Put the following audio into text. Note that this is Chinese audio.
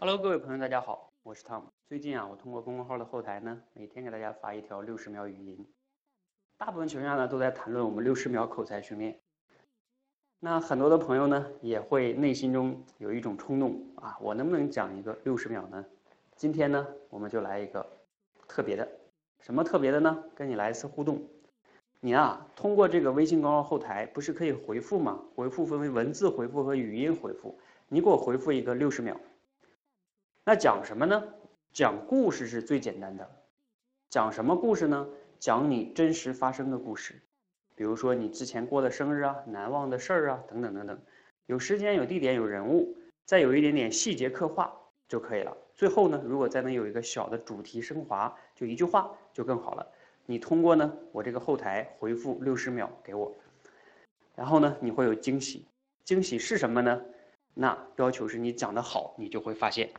Hello，各位朋友，大家好，我是 Tom。最近啊，我通过公众号的后台呢，每天给大家发一条六十秒语音。大部分情况下呢，都在谈论我们六十秒口才训练。那很多的朋友呢，也会内心中有一种冲动啊，我能不能讲一个六十秒呢？今天呢，我们就来一个特别的，什么特别的呢？跟你来一次互动。你啊，通过这个微信公众号后台，不是可以回复吗？回复分为文字回复和语音回复。你给我回复一个六十秒。那讲什么呢？讲故事是最简单的。讲什么故事呢？讲你真实发生的故事。比如说你之前过的生日啊，难忘的事儿啊，等等等等。有时间、有地点、有人物，再有一点点细节刻画就可以了。最后呢，如果再能有一个小的主题升华，就一句话就更好了。你通过呢，我这个后台回复六十秒给我，然后呢，你会有惊喜。惊喜是什么呢？那要求是你讲得好，你就会发现。